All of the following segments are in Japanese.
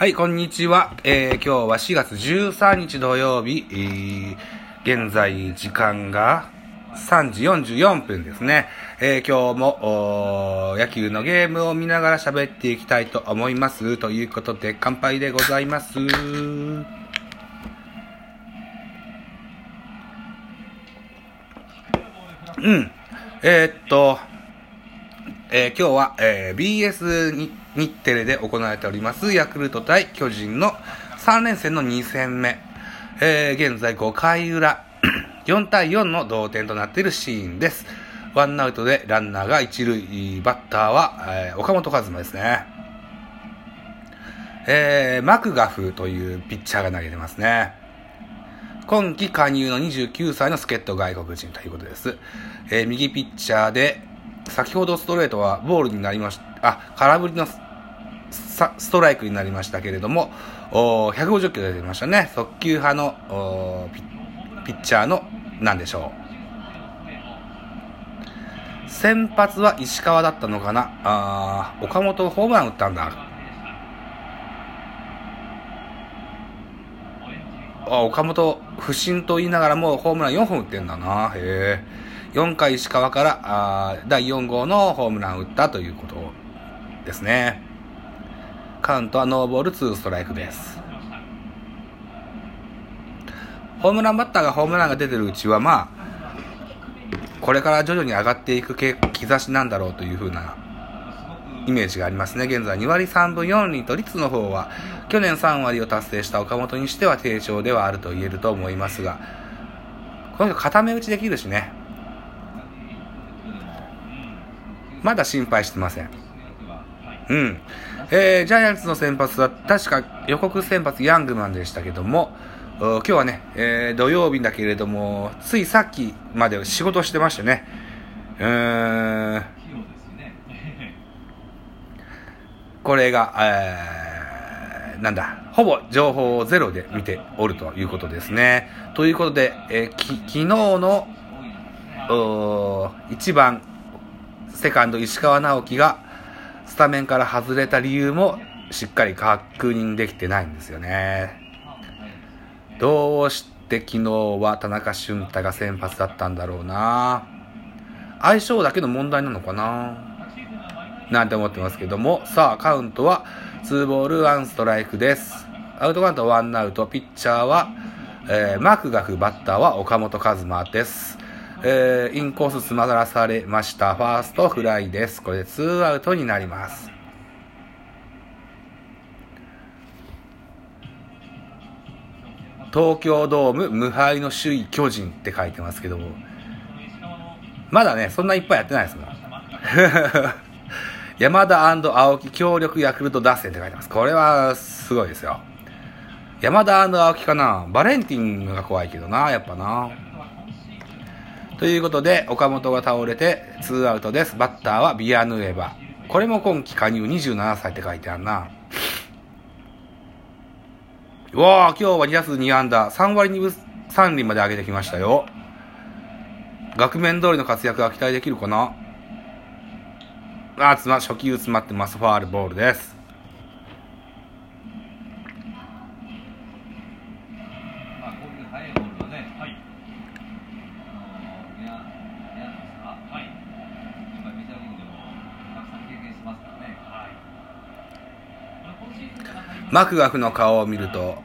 はい、こんにちは。えー、今日は4月13日土曜日、えー、現在時間が3時44分ですね。えー、今日も野球のゲームを見ながら喋っていきたいと思います。ということで、乾杯でございます。うん。えー、っと、えー、今日は、えー、BS に日テレで行われております、ヤクルト対巨人の3連戦の2戦目。えー、現在5回裏、4対4の同点となっているシーンです。ワンアウトでランナーが一塁、バッターは、えー、岡本和真ですね。えー、マクガフというピッチャーが投げてますね。今季加入の29歳の助っ人外国人ということです。えー、右ピッチャーで、先ほどストレートはボールになりました。あ、空振りのストライクになりましたけれども、150キロ出てましたね。速球派のピッチャーの、なんでしょう。先発は石川だったのかな。あ岡本ホームラン打ったんだ。あ岡本、不審と言いながらもホームラン4本打ってんだな。へえ。4回石川からあ第4号のホームラン打ったということですね。カウントはノーボール2ストライクです。ホームランバッターがホームランが出てるうちは、まあ、これから徐々に上がっていく兆しなんだろうというふうなイメージがありますね。現在2割3分4厘と率の方は去年3割を達成した岡本にしては低調ではあると言えると思いますが、この人固め打ちできるしね。まだ心配してません。うん。えー、ジャイアンツの先発は、確か予告先発ヤングマンでしたけども、今日はね、えー、土曜日だけれども、ついさっきまで仕事してましてね、うーん、これが、えー、なんだ、ほぼ情報をゼロで見ておるということですね。ということで、えー、き昨日の、一番セカンド石川直樹がスタメンから外れた理由もしっかり確認できてないんですよね。どうして昨日は田中俊太が先発だったんだろうな相性だけの問題なのかななんて思ってますけども、さあ、カウントは2ボール1ストライクです。アウトカウント1アウト、ピッチャーは、えー、マクガフ、バッターは岡本和真です。えー、インコース詰まらされました。ファーストフライです。これで2アウトになります。東京ドーム無敗の首位巨人って書いてますけども、まだね、そんないっぱいやってないですもん。山田青木協力ヤクルト打線って書いてます。これはすごいですよ。山田青木かなバレンティンが怖いけどな、やっぱな。ということで、岡本が倒れて、2アウトです。バッターはビアヌエバ。これも今季加入27歳って書いてあるな。うわあ、今日は2打数2安打、3割2分3厘まで上げてきましたよ。額面通りの活躍が期待できるかなあ、つま、初球詰まってます。ファールボールです。マクガフの顔を見ると、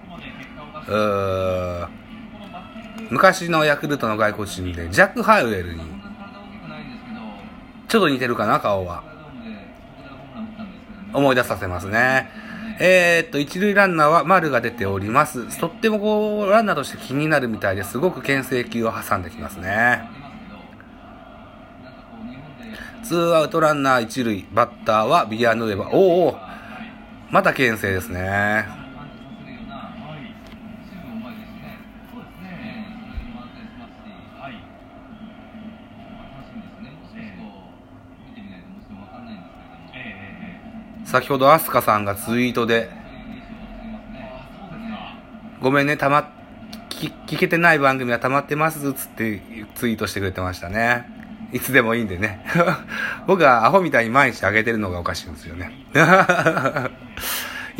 昔のヤクルトの外国人で、ジャック・ハウェルに、ちょっと似てるかな、顔は。思い出させますね。えー、っと、一塁ランナーは丸が出ております。とってもこう、ランナーとして気になるみたいですごく牽制球を挟んできますね。ツーアウトランナー一塁、バッターはビアヌエバ。おおまた牽制ですね。先ほどアスカさんがツイートで、ごめんね、たま、聞けてない番組は溜まってますっつってツイートしてくれてましたね。いつでもいいんでね。僕はアホみたいに毎日あげてるのがおかしいんですよね。と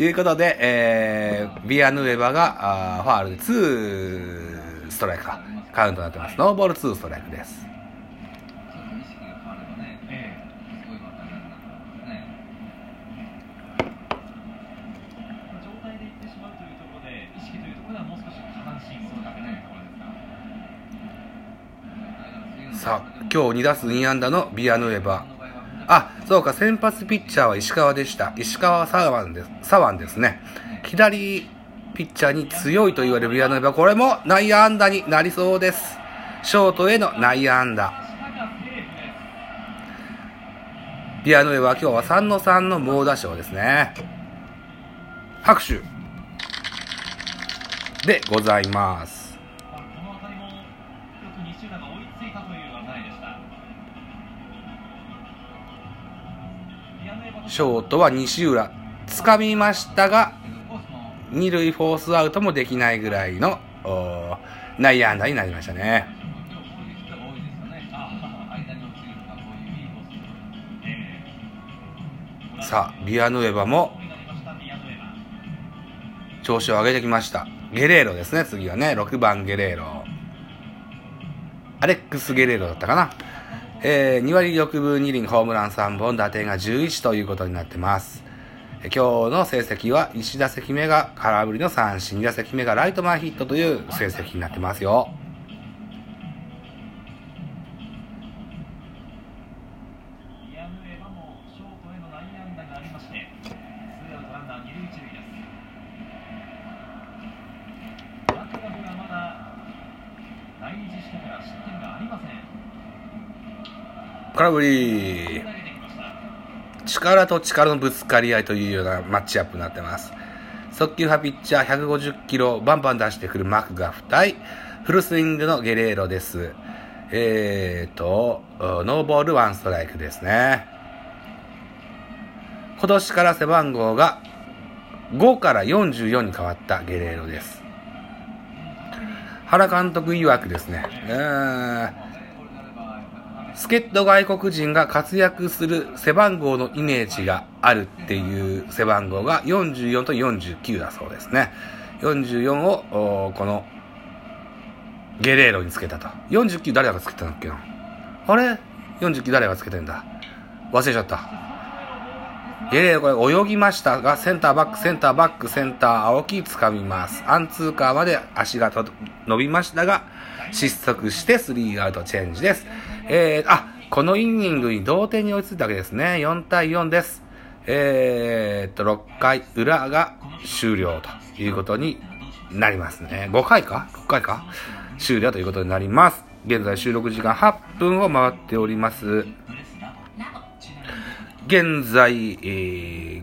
いうことで、えー、ビアヌエバが、あファールで2ストライクか、カウントになってます。ノーボール2ストライクです。意識というところではもう少し下半身を高めないと。さあ、今日2打数2安打のビアヌエバ。あ、そうか、先発ピッチャーは石川でした。石川左腕です。左腕ですね。左ピッチャーに強いと言われるビアヌエバ。これも内野安打になりそうです。ショートへの内野安打。ビアヌエバ今日は3の3の猛打賞ですね。拍手でございます。ショートは西浦掴みましたが二塁フォースアウトもできないぐらいの内野安打になりましたね。さあビアヌエバも調子を上げてきました。ゲレーロですね次はね。6番ゲレーロ。アレックス・ゲレーロだったかな。えー、2割6分2厘ホームラン3本、打点が11ということになってます。今日の成績は1打席目が空振りの三振、2打席目がライト前ヒットという成績になってますよ。空振り。力と力のぶつかり合いというようなマッチアップになってます。速球派ピッチャー150キロバンバン出してくるマクガフ対フルスイングのゲレーロです。えーと、ノーボールワンストライクですね。今年から背番号が5から44に変わったゲレーロです。原監督曰くですね、うー助っ人外国人が活躍する背番号のイメージがあるっていう背番号が44と49だそうですね。44を、この、ゲレーロにつけたと。49誰がつけたんだっけな？あれ ?49 誰がつけてんだ？忘れちゃった。ゲレーロこれ泳ぎましたが、センターバック、センターバック、センター青木掴みます。アンツーカーまで足が伸びましたが、失速してスリーアウトチェンジです。えー、あ、このイニングに同点に追いついたわけですね。4対4です。えー、っと、6回裏が終了ということになりますね。5回か ?6 回か？終了ということになります。現在収録時間8分を回っております。現在、えー、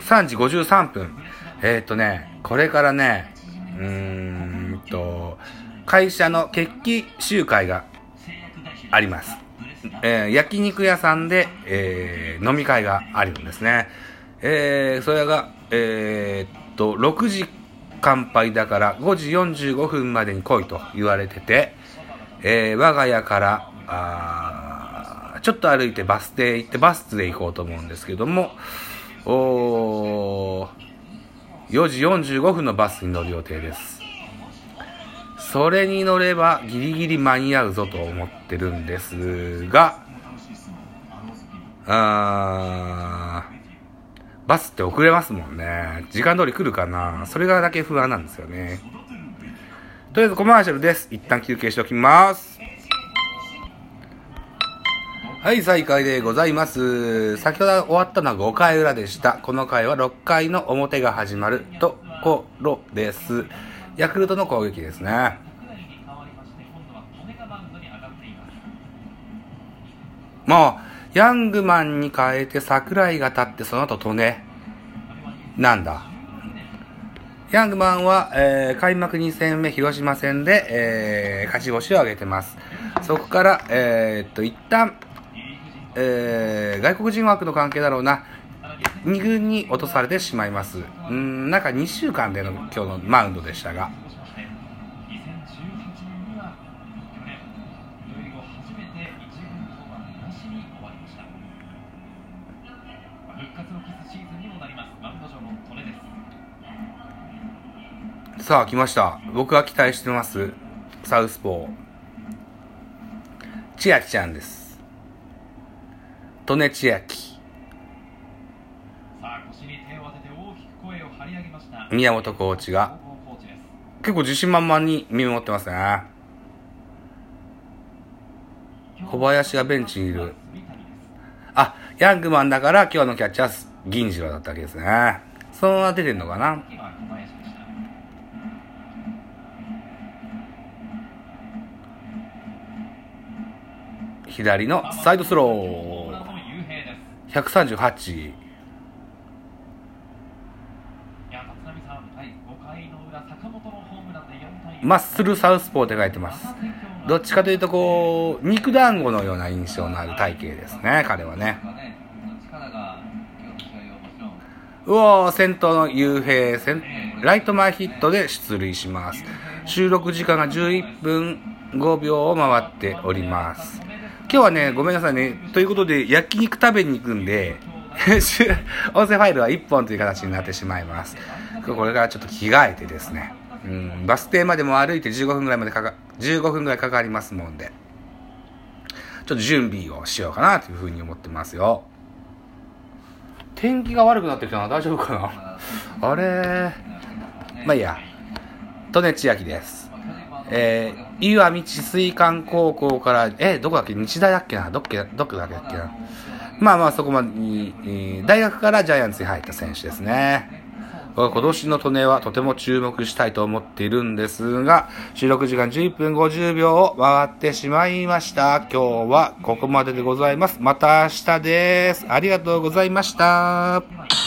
3時53分。えー、っとね、これからね、うーんと、会社の決起集会があります。えー、焼肉屋さんで、えー、飲み会があるんですね。えー、それが、えー、っと、6時乾杯だから5時45分までに来いと言われてて、えー、我が家から、あちょっと歩いてバス停行ってバスで行こうと思うんですけども、お4時45分のバスに乗る予定です。それに乗ればギリギリ間に合うぞと思ってるんですが、あバスって遅れますもんね。時間通り来るかなそれがだけ不安なんですよね。とりあえずコマーシャルです。一旦休憩しておきます。はい、再開でございます。先ほど終わったのは5回裏でした。この回は6回の表が始まるところです。ヤクルトの攻撃ですね。もう、ヤングマンに変えて桜井が立ってその後利根。なんだ。ヤングマンは、えー、開幕2戦目広島戦で、えー、勝ち星を挙げてます。そこから、えー、っと、一旦、えー、外国人枠の関係だろうな。2軍に落とされてしまいます。うん、なんか2週間での今日のマウンドでしたが。さあ、来ました。僕が期待してます。サウスポー。千秋ちゃんです。利根千秋。さあ腰に手を当てて大きく声を張り上げました宮本コーチが結構自信満々に見守ってますね。小林がベンチにいる。あ、ヤングマンだから今日のキャッチャーは銀次郎だったわけですね。そのまま出てんのかな？左のサイドスロー。の雄平です138。いや立浪さんはい5回の裏坂本のホームランで4対マッスルサウスポーって書いてます。どっちかというとこう、肉団子のような印象のある体型ですね、彼はね。うおー、先頭の雄平、ライト前ヒットで出塁します。収録時間が11分5秒を回っております。今日はね、ごめんなさいね。ということで、焼肉食べに行くんで、音声ファイルは1本という形になってしまいます。これからちょっと着替えてですね、うん、バス停までも歩いて15分ぐらいまでかか、15分ぐらいかかりますもんで、ちょっと準備をしようかなというふうに思ってますよ。天気が悪くなってきたな、大丈夫かな？あれ？まあいいや。利根千秋です。えー、岩見治水館高校から、えーどこだっけ？日大だっけな？どっけ、どこだっけな？まあまあそこまでに、えー大学からジャイアンツに入った選手ですね。今年の利根はとても注目したいと思っているんですが、収録時間11分50秒を回ってしまいました。今日はここまででございます。また明日です。ありがとうございました。